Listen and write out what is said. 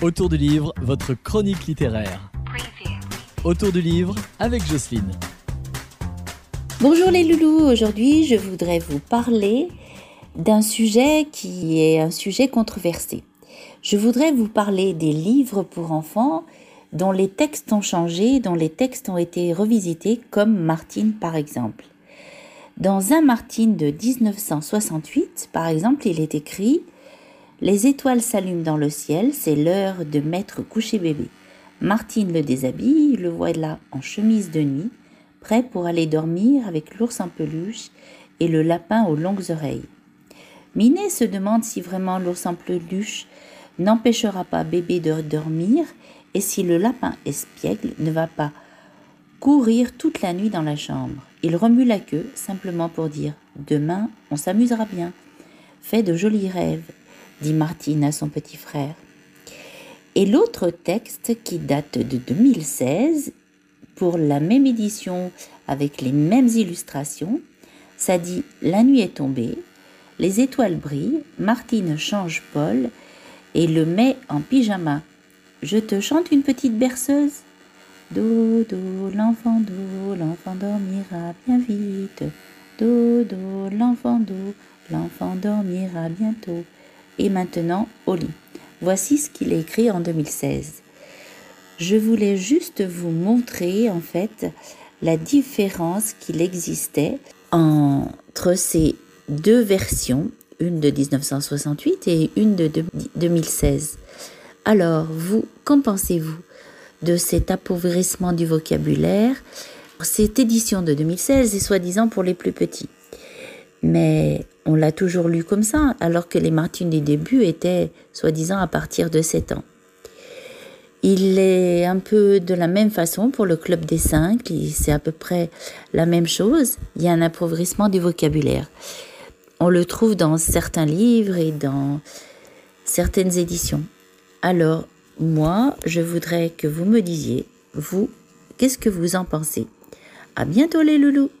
Autour du livre, votre chronique littéraire. Autour du livre avec Jocelyne. Bonjour les loulous, aujourd'hui je voudrais vous parler d'un sujet qui est un sujet controversé. Je voudrais vous parler des livres pour enfants dont les textes ont changé, dont les textes ont été revisités, comme Martine par exemple. Dans un Martine de 1968, par exemple, il est écrit Les étoiles s'allument dans le ciel, c'est l'heure de mettre coucher bébé. Martine le déshabille, le voilà en chemise de nuit, prêt pour aller dormir avec l'ours en peluche et le lapin aux longues oreilles. Minet se demande si vraiment l'ours en peluche n'empêchera pas bébé de dormir et si le lapin espiègle ne va pas courir toute la nuit dans la chambre. Il remue la queue simplement pour dire Demain, on s'amusera bien. Fais de jolis rêves, dit Martine à son petit frère. Et l'autre texte qui date de 2016, pour la même édition avec les mêmes illustrations, ça dit La nuit est tombée, les étoiles brillent, Martine change Paul et le met en pyjama. Je te chante une petite berceuse Dodo, l'enfant l'enfant dormira bien vite. Dodo, l'enfant l'enfant dormira bientôt. Et maintenant, au lit. Voici ce qu'il a écrit en 2016. Je voulais juste vous montrer en fait la différence qu'il existait entre ces deux versions, une de 1968 et une de 2016. Alors, vous, qu'en pensez-vous de cet appauvrissement du vocabulaire. Cette édition de 2016 est soi-disant pour les plus petits? Mais on l'a toujours lu comme ça, alors que les Martines du début étaient soi-disant à partir de 7 ans. Il est un peu de la même façon pour le Club des Cinq, c'est à peu près la même chose. Il y a un appauvrissement du vocabulaire. On le trouve dans certains livres et dans certaines éditions. Alors, moi, je voudrais que vous me disiez, vous, qu'est-ce que vous en pensez? À bientôt les loulous